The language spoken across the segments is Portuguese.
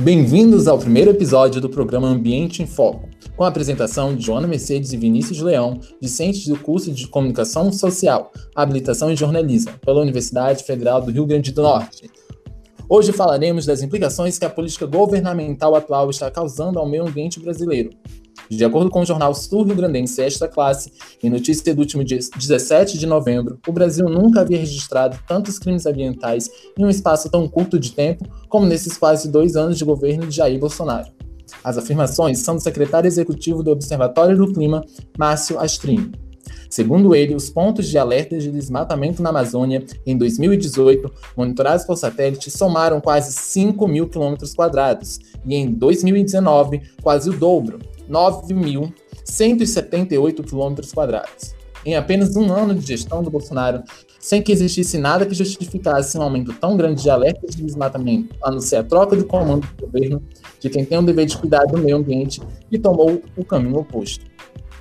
Bem-vindos ao primeiro episódio do programa Ambiente em Foco, com a apresentação de Joana Mercedes e Vinícius Leão, discentes do curso de Comunicação Social, Habilitação e Jornalismo, pela Universidade Federal do Rio Grande do Norte. Hoje falaremos das implicações que a política governamental atual está causando ao meio ambiente brasileiro, de acordo com o jornal sul-rio-grandense Esta Classe, em notícia do último dia 17 de novembro, o Brasil nunca havia registrado tantos crimes ambientais em um espaço tão curto de tempo como nesses quase dois anos de governo de Jair Bolsonaro. As afirmações são do secretário executivo do Observatório do Clima, Márcio Astrini. Segundo ele, os pontos de alerta de desmatamento na Amazônia em 2018, monitorados por satélite, somaram quase 5 mil quilômetros quadrados, e em 2019, quase o dobro, 9.178 quilômetros quadrados. Em apenas um ano de gestão do Bolsonaro, sem que existisse nada que justificasse um aumento tão grande de alertas de desmatamento, a não ser a troca de comando do governo de quem tem o dever de cuidar do meio ambiente e tomou o caminho oposto.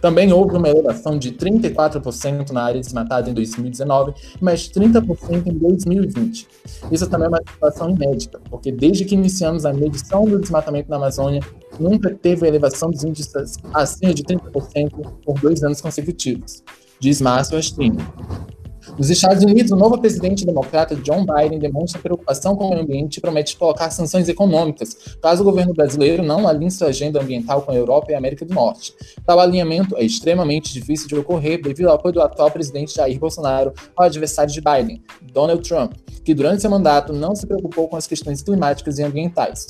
Também houve uma elevação de 34% na área desmatada em 2019 e mais 30% em 2020. Isso também é uma situação inédita, porque desde que iniciamos a medição do desmatamento na Amazônia, nunca teve elevação dos índices acima de 30% por dois anos consecutivos, diz Márcio Astrini. Nos Estados Unidos, o novo presidente democrata John Biden demonstra preocupação com o meio ambiente e promete colocar sanções econômicas caso o governo brasileiro não alinhe sua agenda ambiental com a Europa e a América do Norte. Tal alinhamento é extremamente difícil de ocorrer devido ao apoio do atual presidente Jair Bolsonaro ao adversário de Biden, Donald Trump, que durante seu mandato não se preocupou com as questões climáticas e ambientais.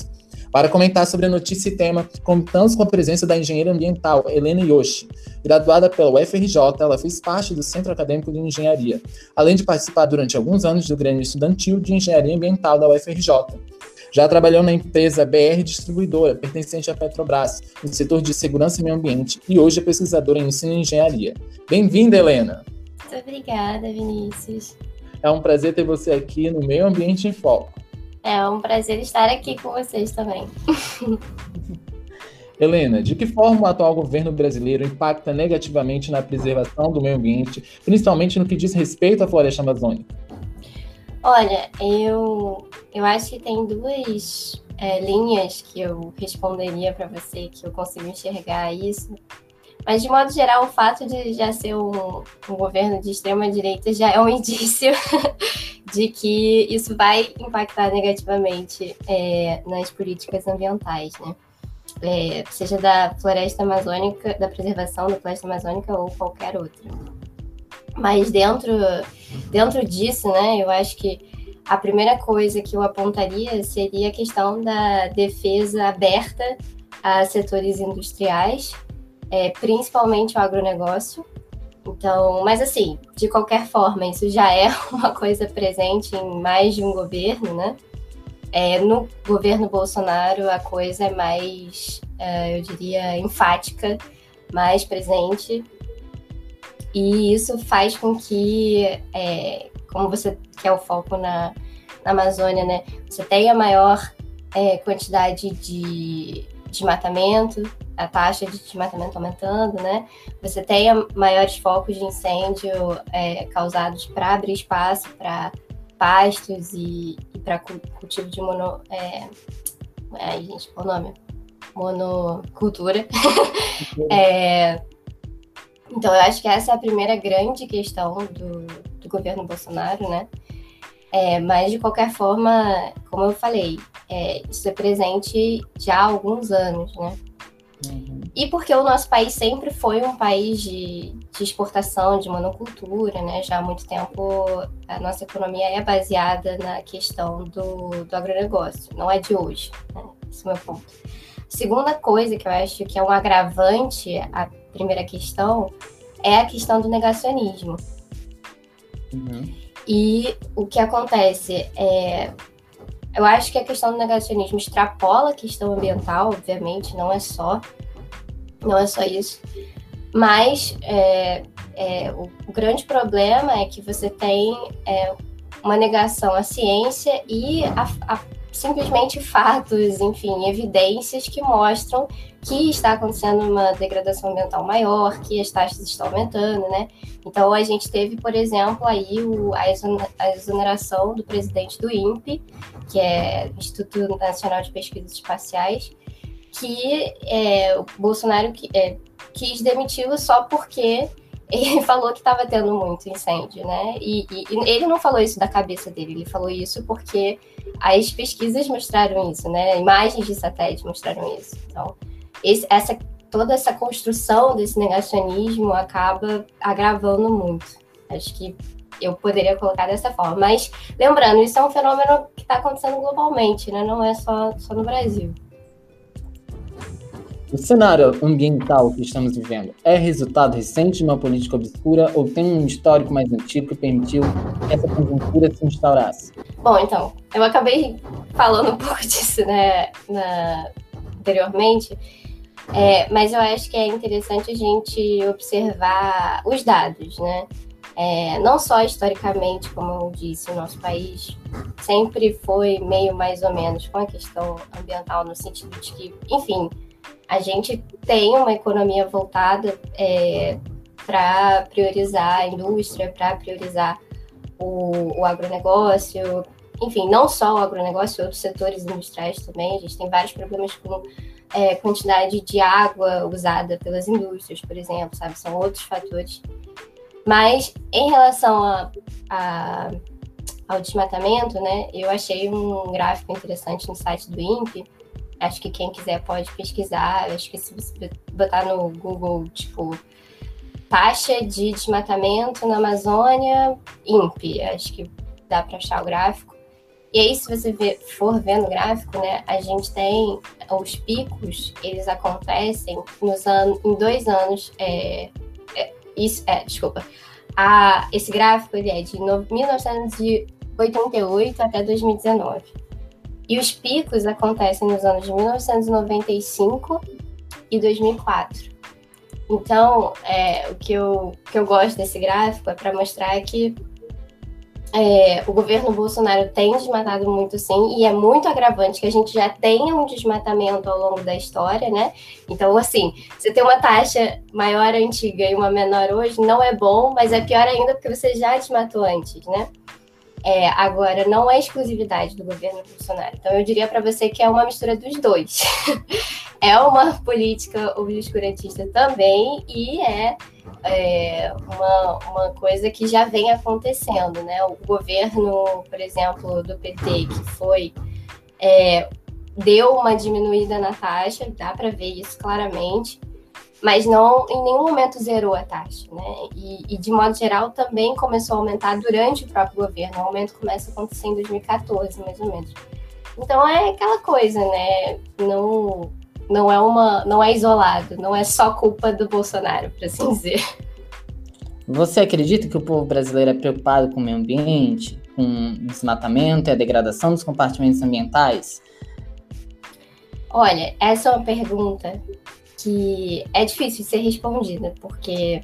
Para comentar sobre a notícia e tema, contamos com a presença da engenheira ambiental Helena Yoshi. Graduada pela UFRJ, ela fez parte do Centro Acadêmico de Engenharia, além de participar durante alguns anos do Grêmio Estudantil de Engenharia Ambiental da UFRJ. Já trabalhou na empresa BR Distribuidora, pertencente à Petrobras, no setor de segurança e meio ambiente, e hoje é pesquisadora em ensino e engenharia. Bem-vinda, Helena! Muito obrigada, Vinícius. É um prazer ter você aqui no Meio Ambiente em Foco. É um prazer estar aqui com vocês também. Helena, de que forma o atual governo brasileiro impacta negativamente na preservação do meio ambiente, principalmente no que diz respeito à floresta amazônica? Olha, eu, eu acho que tem duas é, linhas que eu responderia para você, que eu consigo enxergar isso. Mas, de modo geral, o fato de já ser um, um governo de extrema-direita já é um indício de que isso vai impactar negativamente é, nas políticas ambientais, né? É, seja da floresta amazônica, da preservação da floresta amazônica ou qualquer outra. Mas dentro, dentro disso, né, eu acho que a primeira coisa que eu apontaria seria a questão da defesa aberta a setores industriais, é, principalmente o agronegócio, então, mas assim, de qualquer forma, isso já é uma coisa presente em mais de um governo, né? É, no governo Bolsonaro, a coisa é mais, é, eu diria, enfática, mais presente. E isso faz com que, é, como você quer o foco na, na Amazônia, né? Você tenha maior é, quantidade de desmatamento, a taxa de desmatamento aumentando, né? Você tenha maiores focos de incêndio é, causados para abrir espaço para pastos e, e para cultivo de mono. É, aí, gente, qual o nome? Monocultura. é, então, eu acho que essa é a primeira grande questão do, do governo Bolsonaro, né? É, mas, de qualquer forma, como eu falei, é, isso é presente já há alguns anos, né? E porque o nosso país sempre foi um país de, de, exportação, de monocultura, né? Já há muito tempo a nossa economia é baseada na questão do, do agronegócio, não é de hoje, né? Esse é o meu ponto. Segunda coisa que eu acho que é um agravante à primeira questão é a questão do negacionismo. Uhum. E o que acontece é. Eu acho que a questão do negacionismo extrapola a questão ambiental, obviamente, não é só. Não é só isso. Mas é, é, o, grande problema é que você tem é, uma negação à ciência e a, a simplesmente fatos, enfim, evidências que mostram que está acontecendo uma degradação ambiental maior, que as taxas estão aumentando, né? Então a gente teve, por exemplo, aí o, a exoneração do presidente do INPE, que é Instituto Nacional de Pesquisas Espaciais, que é, o Bolsonaro é, quis demiti-lo só porque ele falou que estava tendo muito incêndio, né? E, e, e, ele não falou isso da cabeça dele, ele falou isso porque as pesquisas mostraram isso, né? Imagens de satélite mostraram isso. Então, esse, essa, toda essa construção desse negacionismo acaba agravando muito. Acho que eu poderia colocar dessa forma. Mas, lembrando, isso é um fenômeno que está acontecendo globalmente, né? Não é só, só no Brasil. O cenário ambiental que estamos vivendo é resultado recente de uma política obscura ou tem um histórico mais antigo que permitiu que essa conjuntura se instaurasse? Bom, então, eu acabei falando um pouco disso né, na, anteriormente, é, mas eu acho que é interessante a gente observar os dados, né? É, não só historicamente, como eu disse, o nosso país sempre foi meio mais ou menos com a questão ambiental, no sentido de que, enfim, a gente tem uma economia voltada é, para priorizar a indústria, para priorizar o, o agronegócio, enfim, não só o agronegócio, outros setores industriais também. A gente tem vários problemas com é, quantidade de água usada pelas indústrias, por exemplo, sabe? São outros fatores. Mas em relação a, a, ao desmatamento, né, eu achei um gráfico interessante no site do INPE, Acho que quem quiser pode pesquisar. Acho que se você botar no Google, tipo, taxa de desmatamento na Amazônia, INPE, acho que dá para achar o gráfico. E aí, se você ver, for vendo o gráfico, né, a gente tem os picos, eles acontecem nos anos, em dois anos. É, é, isso, é, desculpa. A, esse gráfico ele é de no, 1988 até 2019. E os picos acontecem nos anos de 1995 e 2004. Então, é, o que eu, que eu gosto desse gráfico é para mostrar que é, o governo Bolsonaro tem desmatado muito sim, e é muito agravante que a gente já tenha um desmatamento ao longo da história, né? Então, assim, você tem uma taxa maior antiga e uma menor hoje, não é bom, mas é pior ainda porque você já desmatou antes, né? É, agora, não é exclusividade do governo Bolsonaro. Então, eu diria para você que é uma mistura dos dois. é uma política obscurantista também e é, é uma, uma coisa que já vem acontecendo, né? O governo, por exemplo, do PT, que foi. É, deu uma diminuída na taxa, dá para ver isso claramente mas não em nenhum momento zerou a taxa, né? E, e, de modo geral também começou a aumentar durante o próprio governo. O aumento começa a acontecer em 2014, mais ou menos. Então é aquela coisa, né? Não, não é uma, não é isolado, não é só culpa do Bolsonaro, para assim dizer. Você acredita que o povo brasileiro é preocupado com o meio ambiente, com o desmatamento e a degradação dos compartimentos ambientais? Olha, essa é uma pergunta que é difícil ser respondida, porque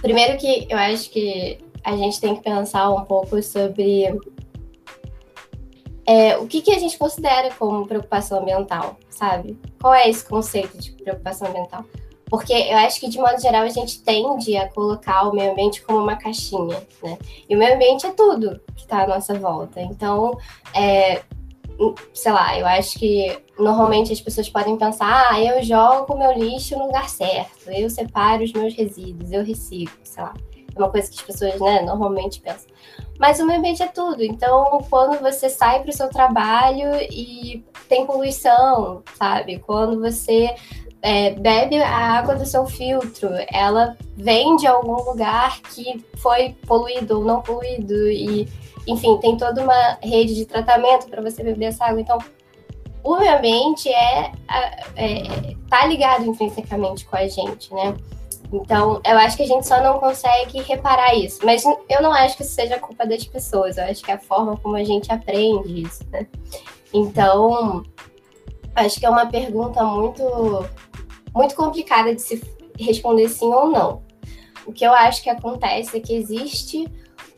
primeiro que eu acho que a gente tem que pensar um pouco sobre é, o que, que a gente considera como preocupação ambiental, sabe? Qual é esse conceito de preocupação ambiental? Porque eu acho que, de modo geral, a gente tende a colocar o meio ambiente como uma caixinha, né? E o meio ambiente é tudo que está à nossa volta. Então, é, sei lá, eu acho que normalmente as pessoas podem pensar, ah, eu jogo meu lixo no lugar certo, eu separo os meus resíduos, eu reciclo, sei lá. É uma coisa que as pessoas, né, normalmente pensam. Mas o meio ambiente é tudo. Então, quando você sai para o seu trabalho e tem poluição, sabe? Quando você é, bebe a água do seu filtro, ela vem de algum lugar que foi poluído ou não poluído e enfim, tem toda uma rede de tratamento para você beber essa água. Então, o ambiente é, é, tá ligado intrinsecamente com a gente, né? Então, eu acho que a gente só não consegue reparar isso. Mas eu não acho que isso seja culpa das pessoas. Eu acho que é a forma como a gente aprende isso, né? Então, acho que é uma pergunta muito, muito complicada de se responder sim ou não. O que eu acho que acontece é que existe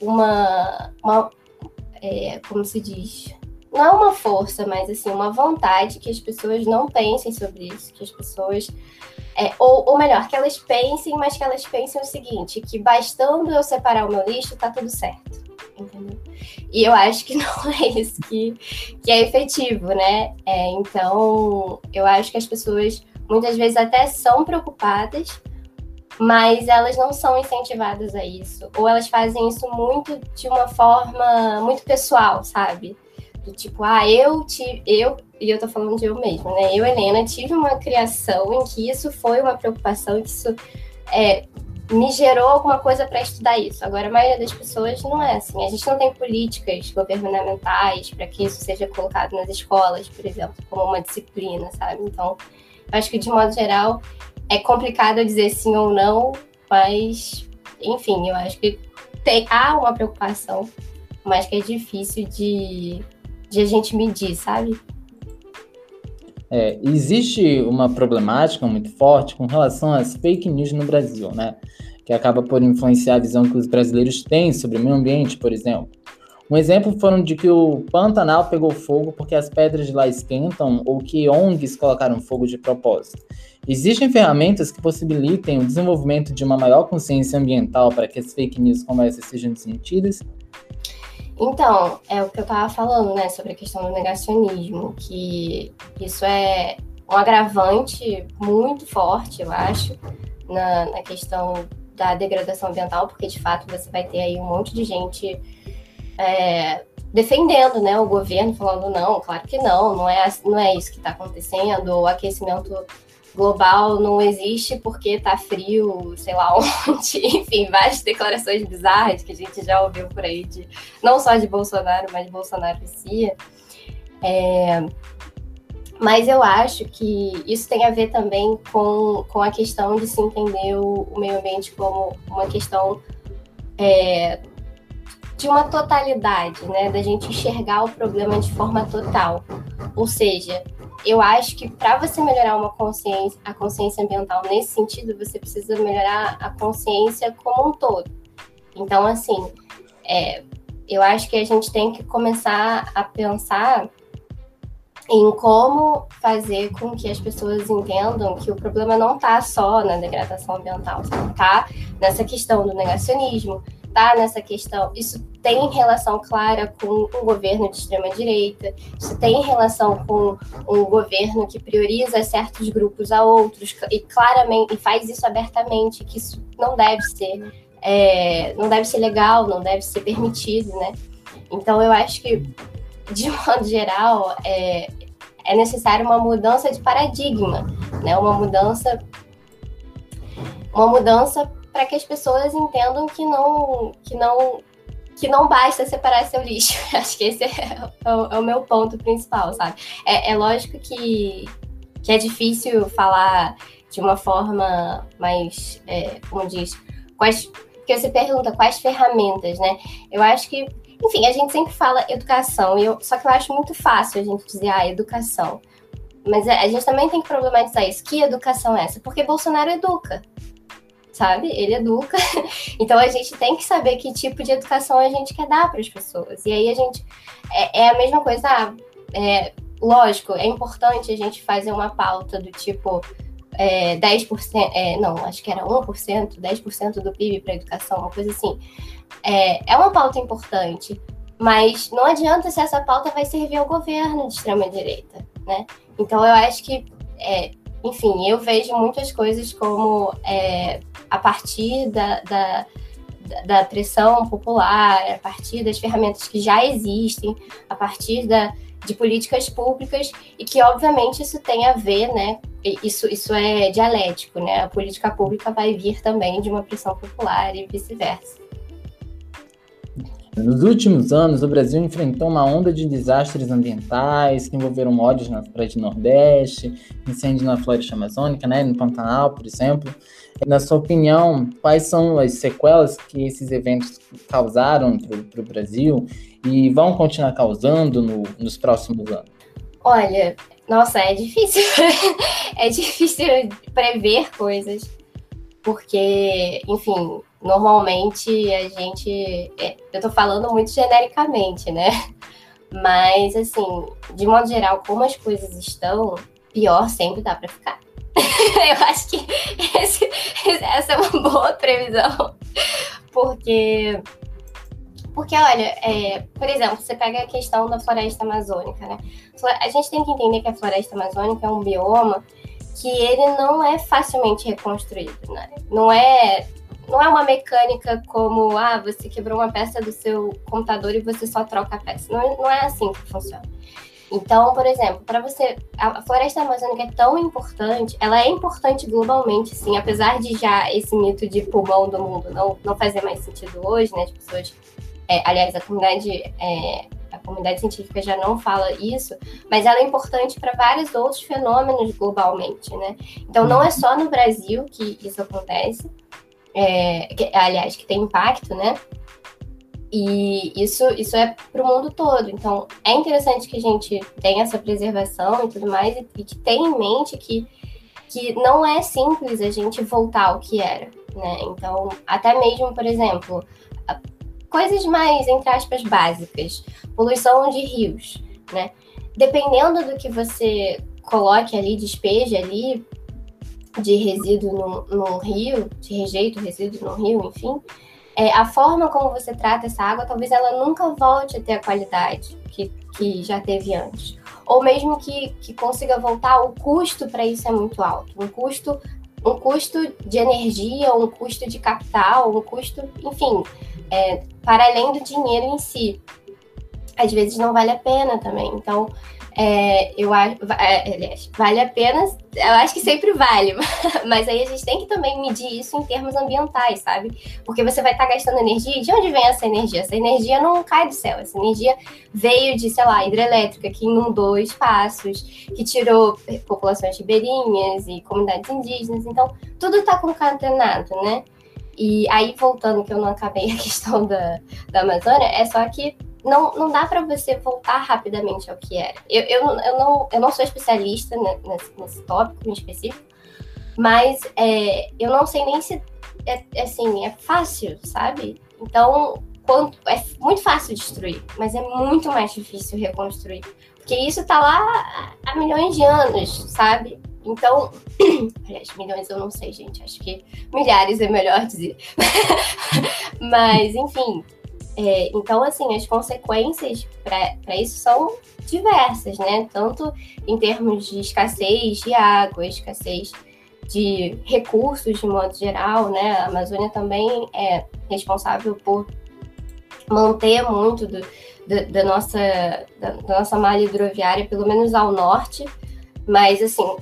uma, uma é, como se diz, não é uma força, mas assim, uma vontade que as pessoas não pensem sobre isso, que as pessoas. É, ou, ou melhor, que elas pensem, mas que elas pensem o seguinte: que bastando eu separar o meu lixo, tá tudo certo. Entendeu? E eu acho que não é isso que, que é efetivo, né? É, então, eu acho que as pessoas muitas vezes até são preocupadas, mas elas não são incentivadas a isso. Ou elas fazem isso muito de uma forma muito pessoal, sabe? Do tipo, ah, eu tive, eu, e eu tô falando de eu mesma, né? Eu, Helena, tive uma criação em que isso foi uma preocupação, que isso é, me gerou alguma coisa para estudar isso. Agora, a maioria das pessoas não é assim. A gente não tem políticas governamentais para que isso seja colocado nas escolas, por exemplo, como uma disciplina, sabe? Então, acho que de modo geral é complicado dizer sim ou não, mas, enfim, eu acho que tem, há uma preocupação, mas que é difícil de de a gente medir, sabe? É, existe uma problemática muito forte com relação às fake news no Brasil, né? Que acaba por influenciar a visão que os brasileiros têm sobre o meio ambiente, por exemplo. Um exemplo foram de que o Pantanal pegou fogo porque as pedras de lá esquentam ou que ONGs colocaram fogo de propósito. Existem ferramentas que possibilitem o desenvolvimento de uma maior consciência ambiental para que as fake news como essas sejam desmentidas? Então, é o que eu estava falando, né, sobre a questão do negacionismo, que isso é um agravante muito forte, eu acho, na, na questão da degradação ambiental, porque de fato você vai ter aí um monte de gente é, defendendo né, o governo, falando não, claro que não, não é, não é isso que está acontecendo, o aquecimento global não existe porque tá frio, sei lá onde, enfim, várias declarações bizarras que a gente já ouviu por aí, de, não só de Bolsonaro, mas de Bolsonaro em si. É, mas eu acho que isso tem a ver também com, com a questão de se entender o, o meio ambiente como uma questão é, de uma totalidade, né? Da gente enxergar o problema de forma total. Ou seja, eu acho que para você melhorar uma consciência, a consciência ambiental nesse sentido, você precisa melhorar a consciência como um todo. Então, assim, é, eu acho que a gente tem que começar a pensar em como fazer com que as pessoas entendam que o problema não está só na degradação ambiental, está nessa questão do negacionismo, está nessa questão. Isso tem relação clara com um governo de extrema-direita, isso tem relação com um governo que prioriza certos grupos a outros, e claramente, e faz isso abertamente, que isso não deve ser, é, não deve ser legal, não deve ser permitido, né? Então eu acho que, de modo geral, é, é necessário uma mudança de paradigma, né? Uma mudança uma mudança para que as pessoas entendam que não, que não, que não basta separar seu lixo. Acho que esse é o, é o meu ponto principal, sabe? É, é, lógico que, que é difícil falar de uma forma mais, é, como diz, quais, porque você pergunta quais ferramentas, né? Eu acho que, enfim, a gente sempre fala educação, eu, só que eu acho muito fácil a gente dizer, ah, educação. Mas a gente também tem que problematizar isso. Que educação é essa? Porque Bolsonaro educa sabe? Ele educa. então a gente tem que saber que tipo de educação a gente quer dar para as pessoas. E aí a gente. É, é a mesma coisa. Ah, é, lógico, é importante a gente fazer uma pauta do tipo. É, 10%, é, não, acho que era 1%, 10% do PIB para educação, uma coisa assim. É, é uma pauta importante, mas não adianta se essa pauta vai servir ao governo de extrema-direita, né? Então eu acho que é, enfim, eu vejo muitas coisas como é, a partir da, da, da, pressão popular, a partir das ferramentas que já existem, a partir da, de políticas públicas, e que, obviamente, isso tem a ver, né? Isso, isso é dialético, né? A política pública vai vir também de uma pressão popular e vice-versa. Nos últimos anos, o Brasil enfrentou uma onda de desastres ambientais que envolveram mortes na Praia Nordeste, incêndio na floresta amazônica, né, no Pantanal, por exemplo. Na sua opinião, quais são as sequelas que esses eventos causaram para o Brasil e vão continuar causando no, nos próximos anos? Olha, nossa, é difícil. é difícil prever coisas, porque, enfim, normalmente a gente. É, eu tô falando muito genericamente, né? Mas, assim, de modo geral, como as coisas estão, pior sempre dá para ficar. eu acho que esse, essa é uma boa previsão, porque porque, olha, é, por exemplo, você pega a questão da floresta amazônica, né? A gente tem que entender que a floresta amazônica é um bioma que ele não é facilmente reconstruído, né? Não é, não é uma mecânica como, ah, você quebrou uma peça do seu computador e você só troca a peça. Não, não é assim que funciona. Então, por exemplo, para você. A floresta amazônica é tão importante, ela é importante globalmente, sim, apesar de já esse mito de pulmão do mundo não, não fazer mais sentido hoje, né? As pessoas. É, aliás, a comunidade. É, a comunidade científica já não fala isso, mas ela é importante para vários outros fenômenos globalmente, né? Então, não é só no Brasil que isso acontece, é, que, aliás, que tem impacto, né? E isso, isso é para o mundo todo. Então, é interessante que a gente tenha essa preservação e tudo mais, e, e que tenha em mente que, que não é simples a gente voltar ao que era. Né? Então, até mesmo, por exemplo, coisas mais, entre aspas, básicas, poluição de rios, né? Dependendo do que você coloque ali, despeje ali de resíduo no, no rio, de rejeito, resíduo no rio, enfim, é, a forma como você trata essa água, talvez ela nunca volte a ter a qualidade que, que já teve antes. Ou mesmo que, que consiga voltar, o custo para isso é muito alto. Um custo, um custo de energia, um custo de capital, um custo, enfim, é, para além do dinheiro em si. Às vezes não vale a pena também. Então, é, eu acho, é, aliás, vale a pena, eu acho que sempre vale, mas aí a gente tem que também medir isso em termos ambientais, sabe? Porque você vai estar tá gastando energia, e de onde vem essa energia? Essa energia não cai do céu, essa energia veio de, sei lá, hidrelétrica, que inundou espaços, que tirou populações ribeirinhas e comunidades indígenas, então tudo está concatenado, né? E aí, voltando, que eu não acabei a questão da, da Amazônia, é só que não, não dá para você voltar rapidamente ao que era. Eu, eu, eu, não, eu não sou especialista nesse, nesse tópico em específico, mas é, eu não sei nem se é, assim, é fácil, sabe? Então, quanto, é muito fácil destruir, mas é muito mais difícil reconstruir. Porque isso tá lá há milhões de anos, sabe? Então, aliás, milhões eu não sei, gente. Acho que milhares é melhor dizer. mas, enfim, é, então, assim, as consequências para isso são diversas, né? Tanto em termos de escassez de água, escassez de recursos de modo geral, né? A Amazônia também é responsável por manter muito do, do, da, nossa, da, da nossa malha hidroviária, pelo menos ao norte, mas assim,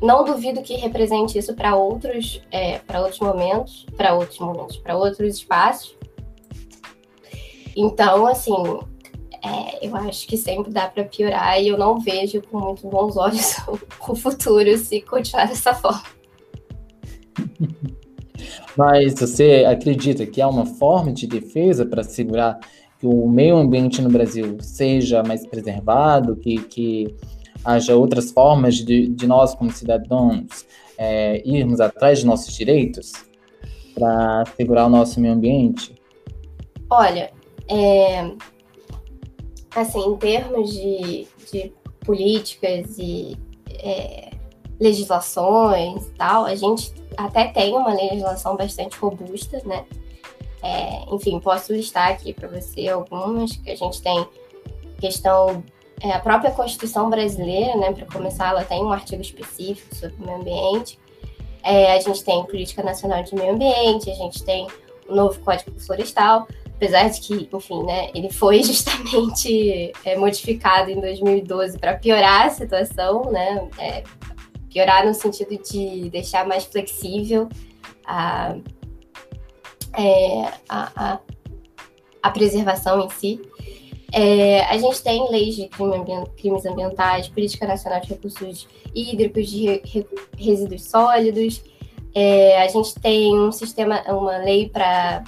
não duvido que represente isso para outros, é, para outros momentos, para outros momentos, para outros espaços. Então, assim, é, eu acho que sempre dá para piorar e eu não vejo com muito bons olhos o futuro se continuar dessa forma. Mas você acredita que há uma forma de defesa para assegurar que o meio ambiente no Brasil seja mais preservado, que, que haja outras formas de, de nós, como cidadãos, é, irmos atrás de nossos direitos para assegurar o nosso meio ambiente? Olha, é, assim, em termos de, de políticas e é, legislações e tal, a gente até tem uma legislação bastante robusta, né? É, enfim, posso listar aqui para você algumas que a gente tem questão é, a própria Constituição brasileira, né? Para começar, ela tem um artigo específico sobre o meio ambiente. É, a gente tem Política Nacional de Meio Ambiente, a gente tem o novo Código Florestal apesar de que, enfim, né, ele foi justamente é, modificado em 2012 para piorar a situação, né, é, piorar no sentido de deixar mais flexível a, é, a, a, a, preservação em si. É, a gente tem leis de crime crimes ambientais, política nacional de recursos hídricos, de re, re, resíduos sólidos. É, a gente tem um sistema, uma lei para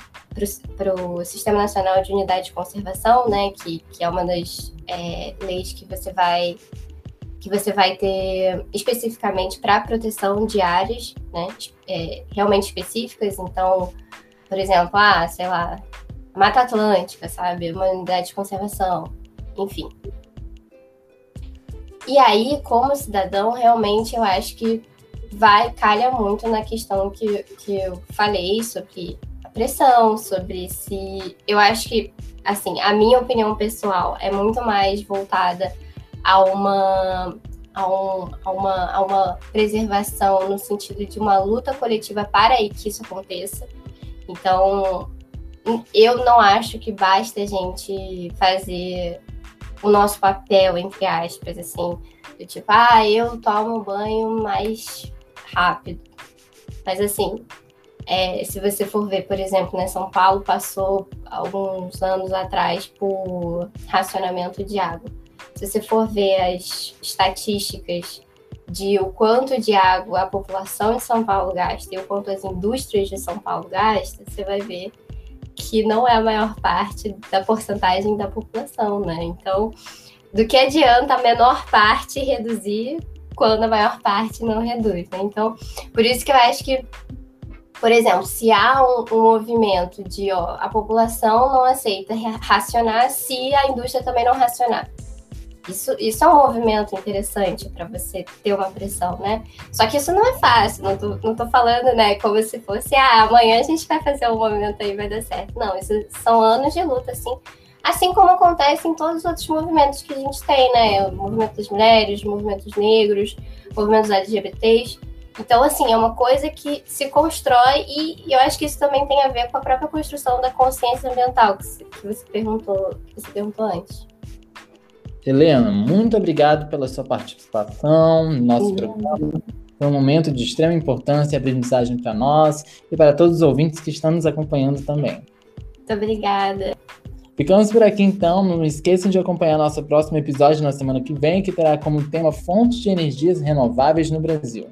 para o Sistema Nacional de Unidade de Conservação, né, que, que é uma das é, leis que você vai que você vai ter especificamente para proteção de áreas, né, é, realmente específicas. Então, por exemplo, ah, sei lá, Mata Atlântica, sabe, uma unidade de conservação. enfim. E aí, como cidadão, realmente eu acho que vai, calha muito na questão que, que eu falei sobre a pressão, sobre se. Eu acho que, assim, a minha opinião pessoal é muito mais voltada a uma. A, um, a, uma, a uma preservação no sentido de uma luta coletiva para que isso aconteça. Então, eu não acho que basta a gente fazer o nosso papel, entre aspas, assim, do tipo, ah, eu tomo banho mais rápido. Mas assim, é, se você for ver, por exemplo, né, São Paulo passou alguns anos atrás por racionamento de água. Se você for ver as estatísticas de o quanto de água a população de São Paulo gasta e o quanto as indústrias de São Paulo gastam, você vai ver que não é a maior parte da porcentagem da população, né? Então, do que adianta a menor parte reduzir quando a maior parte não reduz, né? Então, por isso que eu acho que, por exemplo, se há um, um movimento de ó, a população não aceita racionar se a indústria também não racionar. Isso, isso é um movimento interessante para você ter uma pressão, né? Só que isso não é fácil, não tô, não tô falando, né, como se fosse, ah, amanhã a gente vai fazer um movimento aí vai dar certo. Não, isso são anos de luta, assim. Assim como acontece em todos os outros movimentos que a gente tem, né? O movimento das mulheres, movimentos negros, movimentos LGBTs. Então, assim, é uma coisa que se constrói e, eu acho que isso também tem a ver com a própria construção da consciência ambiental que, você perguntou, que você perguntou antes. Helena, muito obrigado pela sua participação no nosso uhum. programa. Foi um momento de extrema importância e aprendizagem para nós e para todos os ouvintes que estão nos acompanhando também. Muito obrigada. Ficamos por aqui então. Não esqueçam de acompanhar nosso próximo episódio na semana que vem, que terá como tema fontes de energias renováveis no Brasil.